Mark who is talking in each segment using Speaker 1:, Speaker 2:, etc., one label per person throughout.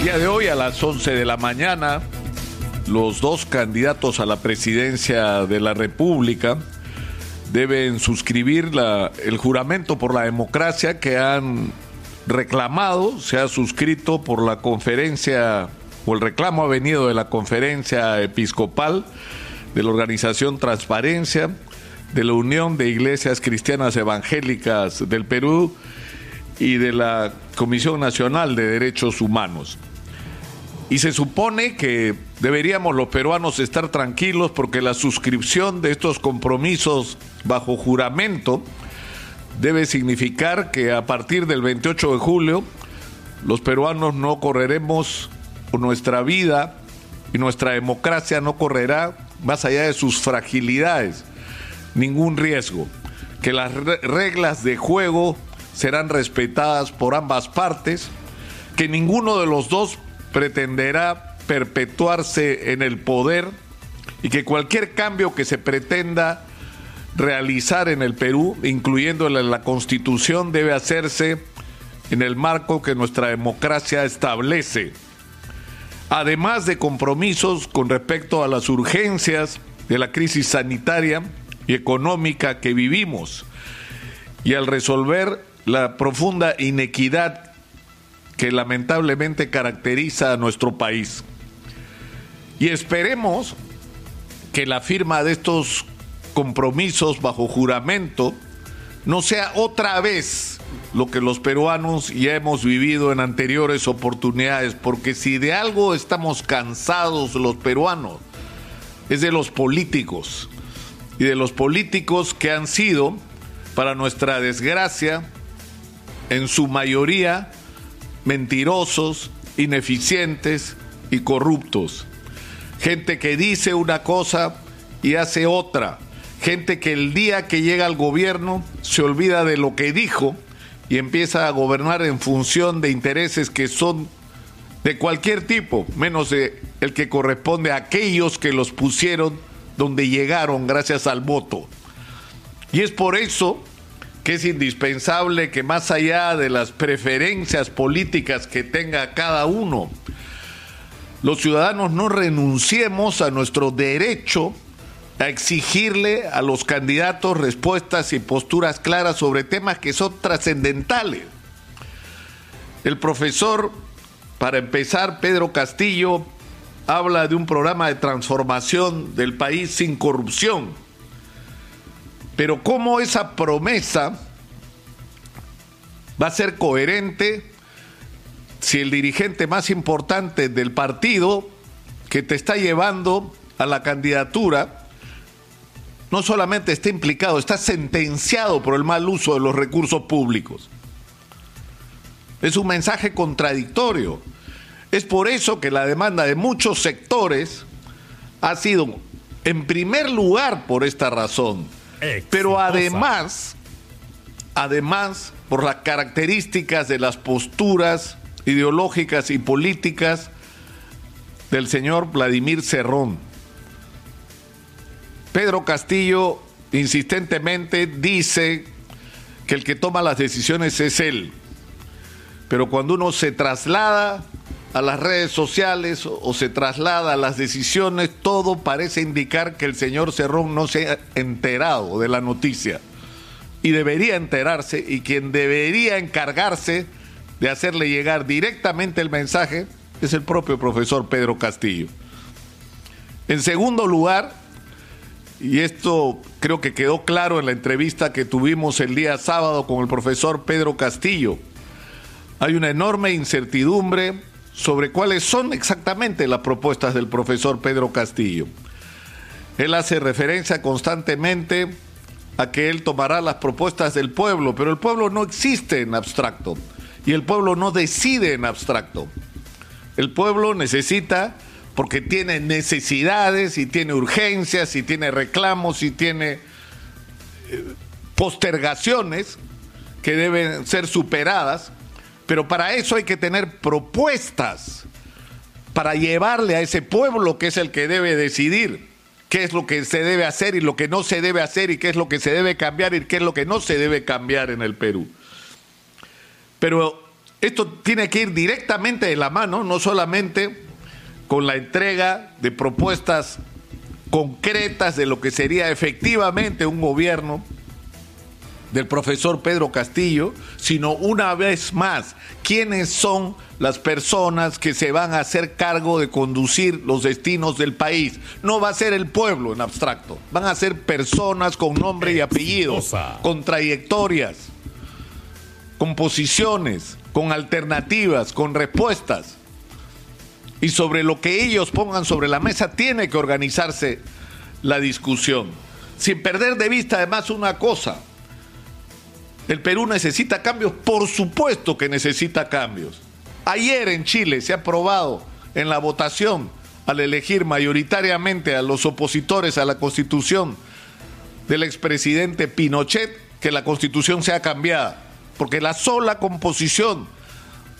Speaker 1: El día de hoy a las 11 de la mañana, los dos candidatos a la presidencia de la República deben suscribir la, el juramento por la democracia que han reclamado, se ha suscrito por la conferencia, o el reclamo ha venido de la conferencia episcopal de la organización Transparencia, de la Unión de Iglesias Cristianas Evangélicas del Perú y de la Comisión Nacional de Derechos Humanos. Y se supone que deberíamos los peruanos estar tranquilos porque la suscripción de estos compromisos bajo juramento debe significar que a partir del 28 de julio los peruanos no correremos nuestra vida y nuestra democracia no correrá más allá de sus fragilidades. Ningún riesgo, que las reglas de juego serán respetadas por ambas partes, que ninguno de los dos pretenderá perpetuarse en el poder y que cualquier cambio que se pretenda realizar en el Perú, incluyendo la constitución, debe hacerse en el marco que nuestra democracia establece. Además de compromisos con respecto a las urgencias de la crisis sanitaria y económica que vivimos y al resolver la profunda inequidad que lamentablemente caracteriza a nuestro país. Y esperemos que la firma de estos compromisos bajo juramento no sea otra vez lo que los peruanos ya hemos vivido en anteriores oportunidades, porque si de algo estamos cansados los peruanos, es de los políticos y de los políticos que han sido, para nuestra desgracia, en su mayoría mentirosos, ineficientes y corruptos. Gente que dice una cosa y hace otra. Gente que el día que llega al gobierno se olvida de lo que dijo y empieza a gobernar en función de intereses que son de cualquier tipo, menos de el que corresponde a aquellos que los pusieron donde llegaron gracias al voto. Y es por eso que es indispensable que más allá de las preferencias políticas que tenga cada uno, los ciudadanos no renunciemos a nuestro derecho a exigirle a los candidatos respuestas y posturas claras sobre temas que son trascendentales. El profesor, para empezar, Pedro Castillo, habla de un programa de transformación del país sin corrupción. Pero ¿cómo esa promesa va a ser coherente si el dirigente más importante del partido que te está llevando a la candidatura no solamente está implicado, está sentenciado por el mal uso de los recursos públicos? Es un mensaje contradictorio. Es por eso que la demanda de muchos sectores ha sido, en primer lugar, por esta razón, pero además, además, por las características de las posturas ideológicas y políticas del señor Vladimir Cerrón. Pedro Castillo insistentemente dice que el que toma las decisiones es él, pero cuando uno se traslada a las redes sociales o, se traslada a las decisiones, todo parece indicar que el señor Cerrón no se ha enterado de la noticia. Y debería enterarse y quien debería encargarse de hacerle llegar directamente el mensaje es el propio profesor Pedro Castillo. En segundo lugar, y esto creo que quedó claro en la entrevista que tuvimos el día sábado con el profesor Pedro Castillo, hay una enorme incertidumbre sobre cuáles son exactamente las propuestas del profesor Pedro Castillo. Él hace referencia constantemente a que él tomará las propuestas del pueblo, pero el pueblo no existe en abstracto y el pueblo no decide en abstracto. El pueblo necesita, porque tiene necesidades y tiene urgencias y tiene reclamos y tiene eh, postergaciones que deben ser superadas, pero para eso hay que tener propuestas para llevarle a ese pueblo que es el que debe decidir qué es lo que se debe hacer y lo que no se debe hacer y qué es lo que se debe cambiar y qué es lo que no se debe cambiar en el Perú. Pero Esto tiene que ir directamente de la mano, no solamente con la entrega de propuestas concretas de lo que sería efectivamente un gobierno del profesor Pedro Castillo, sino una vez más, quiénes son las personas que se van a hacer cargo de conducir los destinos del país. No va a ser el pueblo en abstracto, van a ser personas con nombre y apellido, con trayectorias, con posiciones, con alternativas, con respuestas. Y sobre lo que ellos pongan sobre la mesa tiene que organizarse la discusión. Sin perder de vista además una cosa, el Perú necesita cambios, por supuesto que necesita cambios. Ayer en Chile se ha aprobado en la votación al elegir mayoritariamente a los opositores a la constitución del expresidente Pinochet que la constitución sea cambiada, porque la sola composición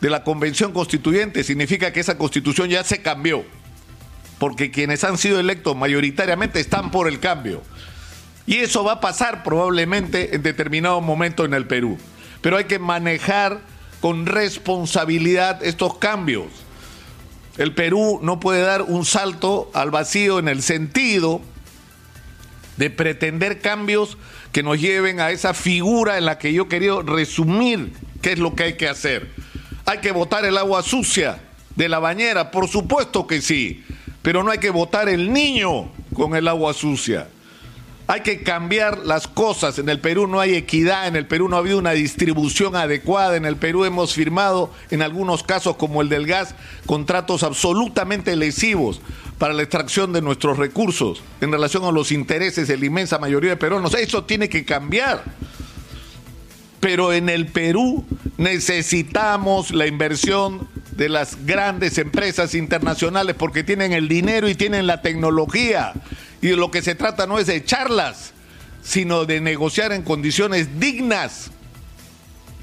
Speaker 1: de la convención constituyente significa que esa constitución ya se cambió, porque quienes han sido electos mayoritariamente están por el cambio. Y eso va a pasar probablemente en determinado momento en el Perú. Pero hay que manejar con responsabilidad estos cambios. El Perú no puede dar un salto al vacío en el sentido de pretender cambios que nos lleven a esa figura en la que yo quería resumir qué es lo que hay que hacer. Hay que botar el agua sucia de la bañera, por supuesto que sí, pero no hay que botar el niño con el agua sucia. Hay que cambiar las cosas. En el Perú no hay equidad, en el Perú no ha habido una distribución adecuada, en el Perú hemos firmado, en algunos casos como el del gas, contratos absolutamente lesivos para la extracción de nuestros recursos en relación a los intereses de la inmensa mayoría de peruanos. Eso tiene que cambiar. Pero en el Perú necesitamos la inversión de las grandes empresas internacionales porque tienen el dinero y tienen la tecnología y de lo que se trata no es de echarlas, sino de negociar en condiciones dignas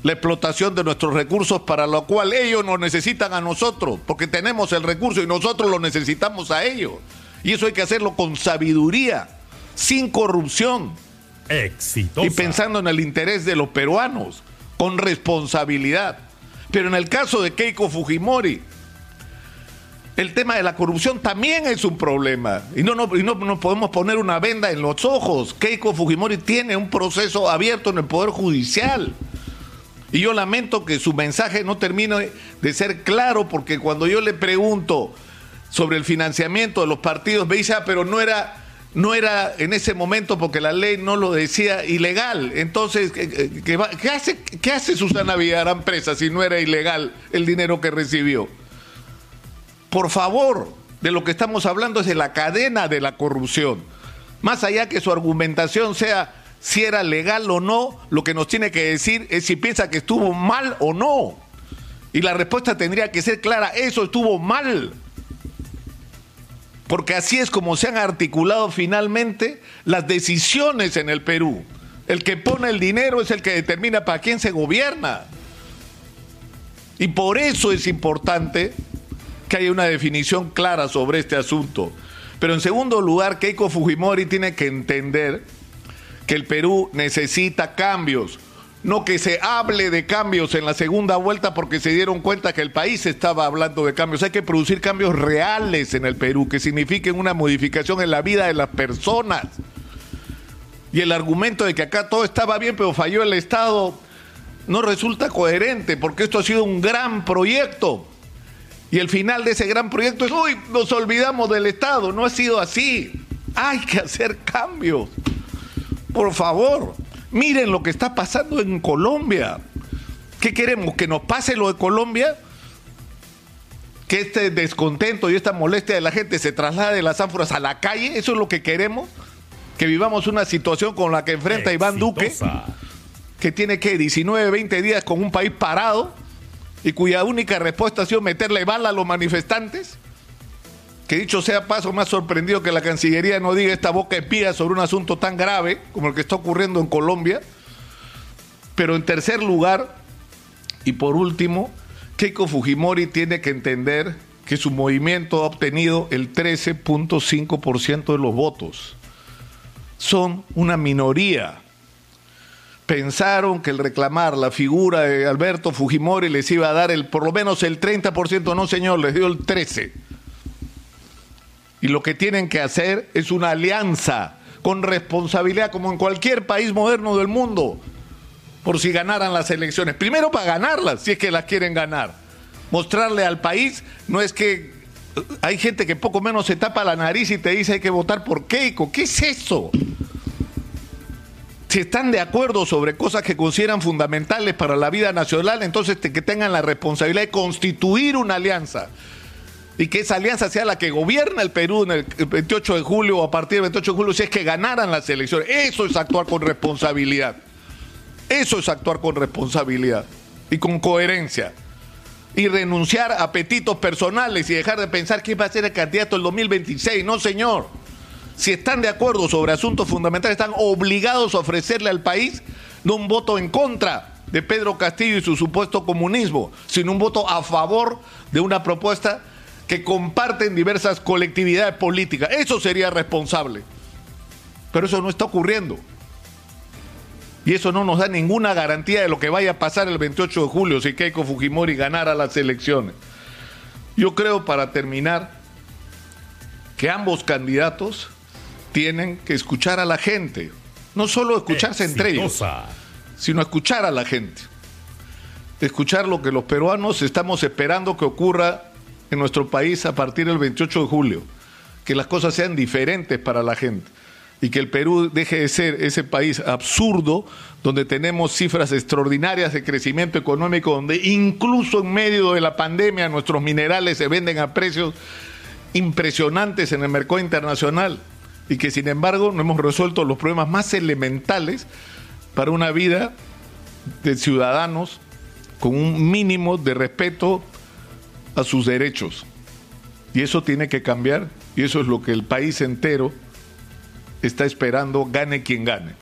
Speaker 1: la explotación de nuestros recursos para lo cual ellos nos necesitan a nosotros, porque tenemos el recurso y nosotros lo necesitamos a ellos. Y eso hay que hacerlo con sabiduría, sin corrupción.
Speaker 2: Exitosa.
Speaker 1: Y pensando en el interés de los peruanos, con responsabilidad. Pero en el caso de Keiko Fujimori, el tema de la corrupción también es un problema. Y no, no, no, podemos poner una venda en los ojos. Keiko Fujimori tiene un proceso abierto en el Poder Judicial. Y yo lamento que su mensaje no termine de ser claro, porque cuando yo le pregunto sobre el financiamiento de los partidos, me dice, ah, pero no era, no era en ese momento porque la ley no lo decía ilegal. Entonces, ¿qué, hace, qué hace Susana Villarán presa si no era ilegal el dinero que recibió? Por favor, de lo que estamos hablando es de la cadena de la corrupción. Más allá que su argumentación sea si era legal o no, lo que nos tiene que decir es si piensa que estuvo mal o no. Y la respuesta tendría que ser clara, eso estuvo mal. Porque así es como se han articulado finalmente las decisiones en el Perú. El que pone el dinero es el que determina para quién se gobierna. Y por eso es importante que haya una definición clara sobre este asunto. Pero en segundo lugar, Keiko Fujimori tiene que entender que el Perú necesita cambios. No que se hable de cambios en la segunda vuelta porque se dieron cuenta que el país estaba hablando de cambios. Hay que producir cambios reales en el Perú que signifiquen una modificación en la vida de las personas. Y el argumento de que acá todo estaba bien pero falló el Estado no resulta coherente porque esto ha sido un gran proyecto y el final de ese gran proyecto es, uy, nos olvidamos del Estado. No ha sido así. Hay que hacer cambios. Por favor, miren lo que está pasando en Colombia. ¿Qué queremos? ¿Que nos pase lo de Colombia? ¿Que este descontento y esta molestia de la gente se traslade de las ánforas a la calle? ¿Eso es lo que queremos? ¿Que vivamos una situación con la que enfrenta Iván Duque? Que tiene que 19, 20 días con un país parado y cuya única respuesta ha sido meterle bala a los manifestantes? Que dicho sea paso, más sorprendido que la Cancillería no diga esta boca espía sobre un asunto tan grave como el que está ocurriendo en Colombia. Pero en tercer lugar, y por último, Keiko Fujimori tiene que entender que su movimiento ha obtenido el 13.5% de los votos. Son una minoría pensaron que el reclamar la figura de Alberto Fujimori les iba a dar el por lo menos el 30%, no señor, les dio el 13. Y lo que tienen que hacer es una alianza con responsabilidad como en cualquier país moderno del mundo por si ganaran las elecciones. Primero para ganarlas, si es que las quieren ganar. Mostrarle al país no es que hay gente que poco menos se tapa la nariz y te dice hay que votar por Keiko. ¿Qué es eso? Si están de acuerdo sobre cosas que consideran fundamentales para la vida nacional, entonces que tengan la responsabilidad de constituir una alianza y que esa alianza sea la que gobierna el Perú en el 28 de julio o a partir del 28 de julio si es que ganaran las elecciones. Eso es actuar con responsabilidad. Eso es actuar con responsabilidad y con coherencia y renunciar a apetitos personales y dejar de pensar quién va a ser el candidato el 2026. No, señor. Si están de acuerdo sobre asuntos fundamentales, están obligados a ofrecerle al país no un voto en contra de Pedro Castillo y su supuesto comunismo, sino un voto a favor de una propuesta que comparten diversas colectividades políticas. Eso sería responsable. Pero eso no está ocurriendo. Y eso no nos da ninguna garantía de lo que vaya a pasar el 28 de julio si Keiko Fujimori ganara las elecciones. Yo creo, para terminar, que ambos candidatos tienen que escuchar a la gente. No solo escucharse entre ellos, sino escuchar a la gente. Escuchar lo que los peruanos estamos esperando que ocurra en nuestro país a partir del 28 de julio. Que las cosas sean diferentes para la gente y que el Perú deje de ser ese país absurdo donde tenemos cifras extraordinarias de crecimiento económico, donde incluso en medio de la pandemia nuestros minerales se venden a precios impresionantes en el mercado internacional y que sin embargo no hemos resuelto los problemas más elementales para una vida de ciudadanos con un mínimo de respeto a sus derechos. Y eso tiene que cambiar y eso es lo que el país entero está esperando, gane quien gane.